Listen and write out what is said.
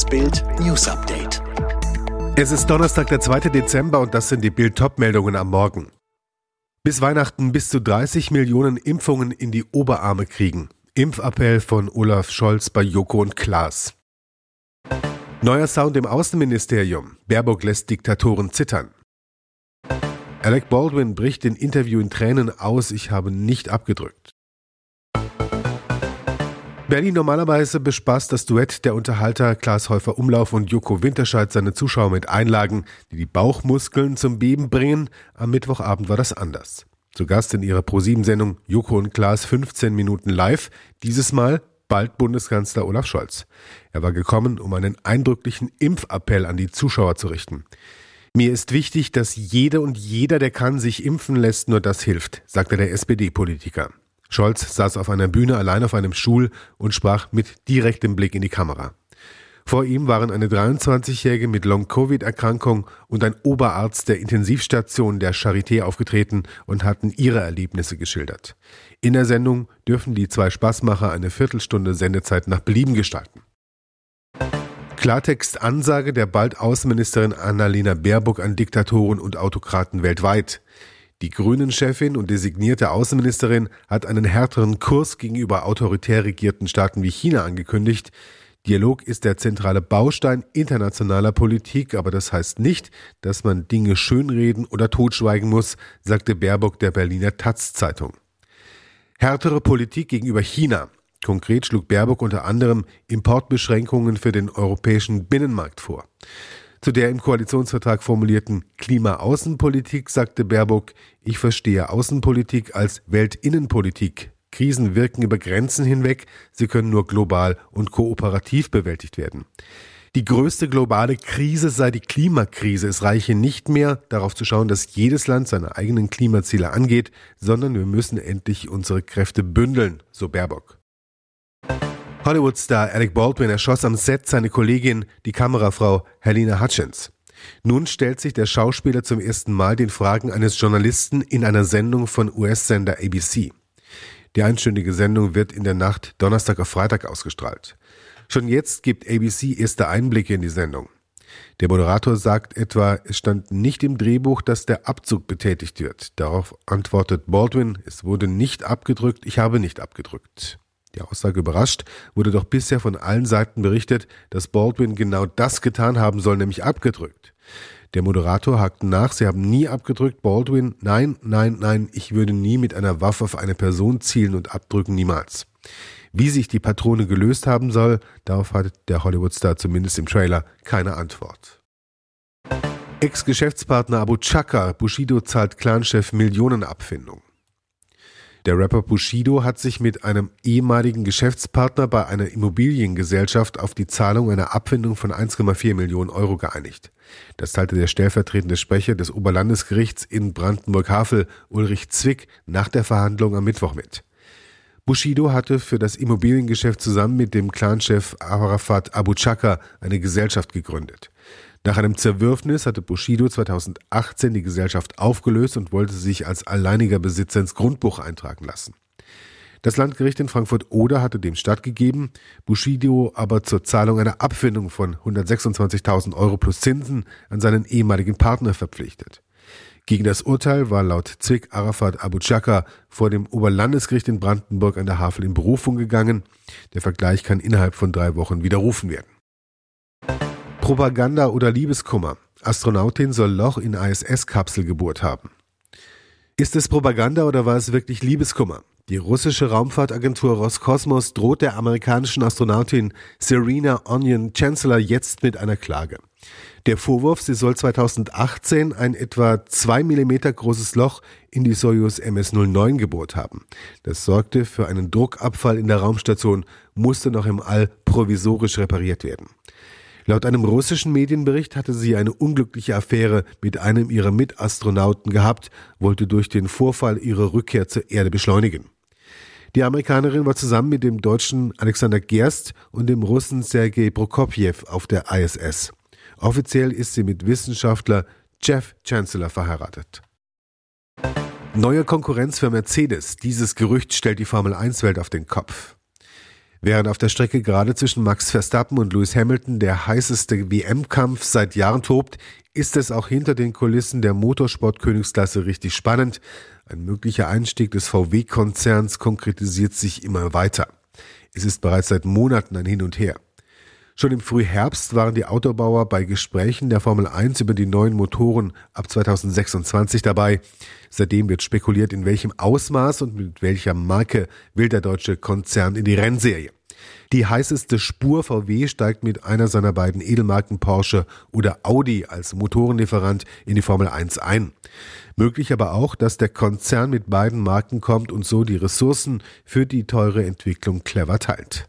Das Bild News Update. Es ist Donnerstag, der 2. Dezember und das sind die Bild Top-Meldungen am Morgen. Bis Weihnachten bis zu 30 Millionen Impfungen in die Oberarme kriegen. Impfappell von Olaf Scholz bei Joko und Klaas. Neuer Sound im Außenministerium. Baerbock lässt Diktatoren zittern. Alec Baldwin bricht in Interview in Tränen aus, ich habe nicht abgedrückt. Berlin normalerweise bespaßt das Duett der Unterhalter Klaas Häufer Umlauf und Joko Winterscheid seine Zuschauer mit Einlagen, die die Bauchmuskeln zum Beben bringen. Am Mittwochabend war das anders. Zu Gast in ihrer ProSieben-Sendung Joko und Klaas 15 Minuten live. Dieses Mal bald Bundeskanzler Olaf Scholz. Er war gekommen, um einen eindrücklichen Impfappell an die Zuschauer zu richten. Mir ist wichtig, dass jede und jeder, der kann, sich impfen lässt, nur das hilft, sagte der SPD-Politiker. Scholz saß auf einer Bühne allein auf einem Stuhl und sprach mit direktem Blick in die Kamera. Vor ihm waren eine 23-Jährige mit Long-Covid-Erkrankung und ein Oberarzt der Intensivstation der Charité aufgetreten und hatten ihre Erlebnisse geschildert. In der Sendung dürfen die zwei Spaßmacher eine Viertelstunde Sendezeit nach Belieben gestalten. Klartext-Ansage der bald Außenministerin Annalena Baerbock an Diktatoren und Autokraten weltweit. Die Grünen-Chefin und designierte Außenministerin hat einen härteren Kurs gegenüber autoritär regierten Staaten wie China angekündigt. Dialog ist der zentrale Baustein internationaler Politik, aber das heißt nicht, dass man Dinge schönreden oder totschweigen muss, sagte Baerbock der Berliner Taz-Zeitung. Härtere Politik gegenüber China. Konkret schlug Baerbock unter anderem Importbeschränkungen für den europäischen Binnenmarkt vor. Zu der im Koalitionsvertrag formulierten Klimaaußenpolitik sagte Baerbock, ich verstehe Außenpolitik als Weltinnenpolitik. Krisen wirken über Grenzen hinweg, sie können nur global und kooperativ bewältigt werden. Die größte globale Krise sei die Klimakrise. Es reiche nicht mehr, darauf zu schauen, dass jedes Land seine eigenen Klimaziele angeht, sondern wir müssen endlich unsere Kräfte bündeln, so Baerbock. Hollywood-Star Alec Baldwin erschoss am Set seine Kollegin, die Kamerafrau Helena Hutchins. Nun stellt sich der Schauspieler zum ersten Mal den Fragen eines Journalisten in einer Sendung von US-Sender ABC. Die einstündige Sendung wird in der Nacht Donnerstag auf Freitag ausgestrahlt. Schon jetzt gibt ABC erste Einblicke in die Sendung. Der Moderator sagt etwa, es stand nicht im Drehbuch, dass der Abzug betätigt wird. Darauf antwortet Baldwin, es wurde nicht abgedrückt, ich habe nicht abgedrückt. Die Aussage überrascht, wurde doch bisher von allen Seiten berichtet, dass Baldwin genau das getan haben soll, nämlich abgedrückt. Der Moderator hakte nach, sie haben nie abgedrückt. Baldwin, nein, nein, nein, ich würde nie mit einer Waffe auf eine Person zielen und abdrücken, niemals. Wie sich die Patrone gelöst haben soll, darauf hat der Hollywoodstar zumindest im Trailer keine Antwort. Ex-Geschäftspartner Abu Chaka, Bushido zahlt Clanchef Millionenabfindung. Der Rapper Bushido hat sich mit einem ehemaligen Geschäftspartner bei einer Immobiliengesellschaft auf die Zahlung einer Abfindung von 1,4 Millionen Euro geeinigt. Das teilte der stellvertretende Sprecher des Oberlandesgerichts in Brandenburg-Havel, Ulrich Zwick, nach der Verhandlung am Mittwoch mit. Bushido hatte für das Immobiliengeschäft zusammen mit dem Clanchef Arafat Abu Chaka eine Gesellschaft gegründet. Nach einem Zerwürfnis hatte Bushido 2018 die Gesellschaft aufgelöst und wollte sich als alleiniger Besitzer ins Grundbuch eintragen lassen. Das Landgericht in Frankfurt-Oder hatte dem stattgegeben, Bushido aber zur Zahlung einer Abfindung von 126.000 Euro plus Zinsen an seinen ehemaligen Partner verpflichtet. Gegen das Urteil war laut Zwick Arafat Abu Chaka vor dem Oberlandesgericht in Brandenburg an der Havel in Berufung gegangen. Der Vergleich kann innerhalb von drei Wochen widerrufen werden. Propaganda oder Liebeskummer. Astronautin soll Loch in ISS-Kapsel gebohrt haben. Ist es Propaganda oder war es wirklich Liebeskummer? Die russische Raumfahrtagentur Roskosmos droht der amerikanischen Astronautin Serena Onion Chancellor jetzt mit einer Klage. Der Vorwurf, sie soll 2018 ein etwa zwei Millimeter großes Loch in die Soyuz MS-09 gebohrt haben. Das sorgte für einen Druckabfall in der Raumstation, musste noch im All provisorisch repariert werden. Laut einem russischen Medienbericht hatte sie eine unglückliche Affäre mit einem ihrer Mitastronauten gehabt, wollte durch den Vorfall ihre Rückkehr zur Erde beschleunigen. Die Amerikanerin war zusammen mit dem Deutschen Alexander Gerst und dem Russen Sergei Prokopjew auf der ISS. Offiziell ist sie mit Wissenschaftler Jeff Chancellor verheiratet. Neue Konkurrenz für Mercedes. Dieses Gerücht stellt die Formel 1 Welt auf den Kopf. Während auf der Strecke gerade zwischen Max Verstappen und Lewis Hamilton der heißeste WM-Kampf seit Jahren tobt, ist es auch hinter den Kulissen der Motorsport-Königsklasse richtig spannend. Ein möglicher Einstieg des VW-Konzerns konkretisiert sich immer weiter. Es ist bereits seit Monaten ein Hin und Her. Schon im Frühherbst waren die Autobauer bei Gesprächen der Formel 1 über die neuen Motoren ab 2026 dabei. Seitdem wird spekuliert, in welchem Ausmaß und mit welcher Marke will der deutsche Konzern in die Rennserie. Die heißeste Spur VW steigt mit einer seiner beiden Edelmarken Porsche oder Audi als Motorenlieferant in die Formel 1 ein. Möglich aber auch, dass der Konzern mit beiden Marken kommt und so die Ressourcen für die teure Entwicklung clever teilt.